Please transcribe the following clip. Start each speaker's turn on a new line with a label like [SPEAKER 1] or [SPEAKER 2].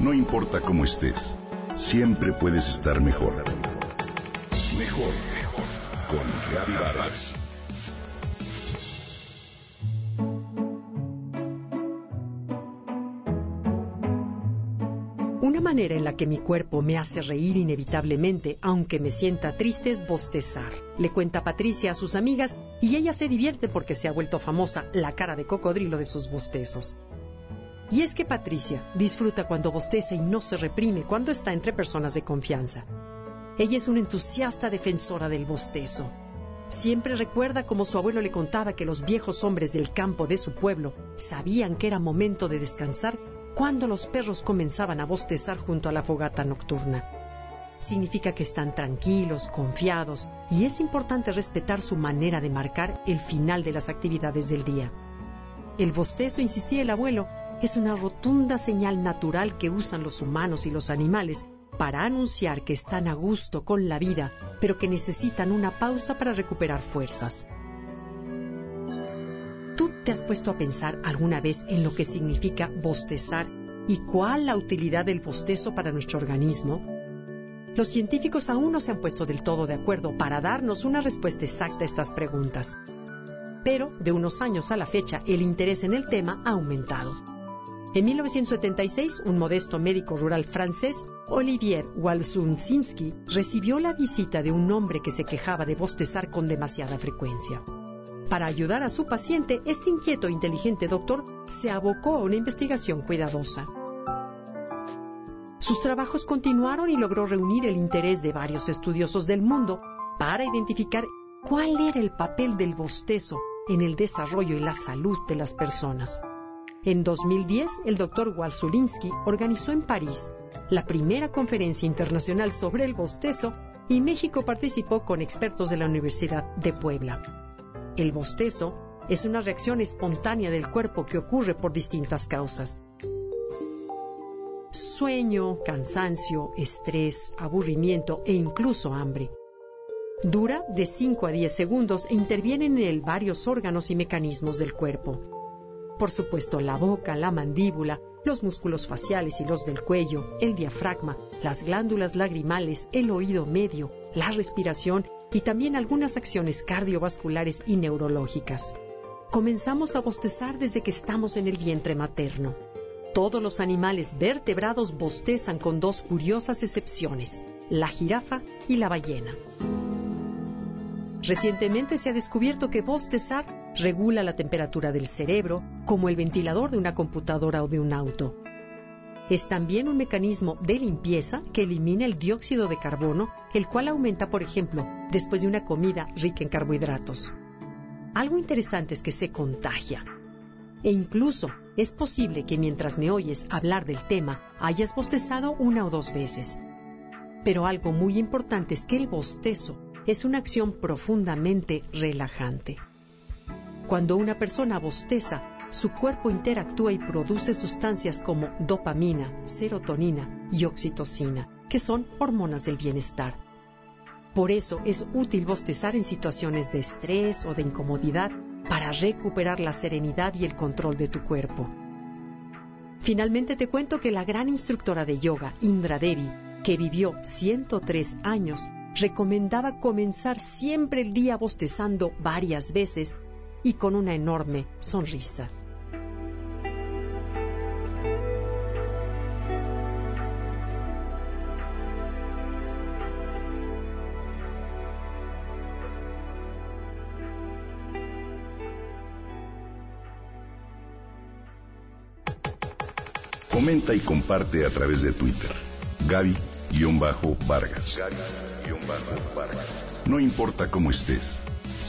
[SPEAKER 1] No importa cómo estés, siempre puedes estar mejor. Mejor, mejor. Con Vargas.
[SPEAKER 2] Una manera en la que mi cuerpo me hace reír inevitablemente, aunque me sienta triste, es bostezar. Le cuenta Patricia a sus amigas y ella se divierte porque se ha vuelto famosa la cara de cocodrilo de sus bostezos. Y es que Patricia disfruta cuando bosteza y no se reprime cuando está entre personas de confianza. Ella es una entusiasta defensora del bostezo. Siempre recuerda como su abuelo le contaba que los viejos hombres del campo de su pueblo sabían que era momento de descansar cuando los perros comenzaban a bostezar junto a la fogata nocturna. Significa que están tranquilos, confiados, y es importante respetar su manera de marcar el final de las actividades del día. El bostezo, insistía el abuelo, es una rotunda señal natural que usan los humanos y los animales para anunciar que están a gusto con la vida, pero que necesitan una pausa para recuperar fuerzas. ¿Tú te has puesto a pensar alguna vez en lo que significa bostezar y cuál la utilidad del bostezo para nuestro organismo? Los científicos aún no se han puesto del todo de acuerdo para darnos una respuesta exacta a estas preguntas. Pero de unos años a la fecha el interés en el tema ha aumentado. En 1976, un modesto médico rural francés, Olivier Walsunsinski, recibió la visita de un hombre que se quejaba de bostezar con demasiada frecuencia. Para ayudar a su paciente, este inquieto e inteligente doctor se abocó a una investigación cuidadosa. Sus trabajos continuaron y logró reunir el interés de varios estudiosos del mundo para identificar cuál era el papel del bostezo en el desarrollo y la salud de las personas. En 2010, el doctor Walsulinsky organizó en París la primera conferencia internacional sobre el bostezo y México participó con expertos de la Universidad de Puebla. El bostezo es una reacción espontánea del cuerpo que ocurre por distintas causas. Sueño, cansancio, estrés, aburrimiento e incluso hambre. Dura de 5 a 10 segundos e intervienen en él varios órganos y mecanismos del cuerpo por supuesto la boca, la mandíbula, los músculos faciales y los del cuello, el diafragma, las glándulas lagrimales, el oído medio, la respiración y también algunas acciones cardiovasculares y neurológicas. Comenzamos a bostezar desde que estamos en el vientre materno. Todos los animales vertebrados bostezan con dos curiosas excepciones, la jirafa y la ballena. Recientemente se ha descubierto que bostezar regula la temperatura del cerebro como el ventilador de una computadora o de un auto. Es también un mecanismo de limpieza que elimina el dióxido de carbono, el cual aumenta, por ejemplo, después de una comida rica en carbohidratos. Algo interesante es que se contagia. E incluso es posible que mientras me oyes hablar del tema hayas bostezado una o dos veces. Pero algo muy importante es que el bostezo es una acción profundamente relajante. Cuando una persona bosteza, su cuerpo interactúa y produce sustancias como dopamina, serotonina y oxitocina, que son hormonas del bienestar. Por eso es útil bostezar en situaciones de estrés o de incomodidad para recuperar la serenidad y el control de tu cuerpo. Finalmente te cuento que la gran instructora de yoga, Indra Devi, que vivió 103 años, recomendaba comenzar siempre el día bostezando varias veces y con una enorme sonrisa.
[SPEAKER 1] Comenta y comparte a través de Twitter. Gaby-Vargas. No importa cómo estés,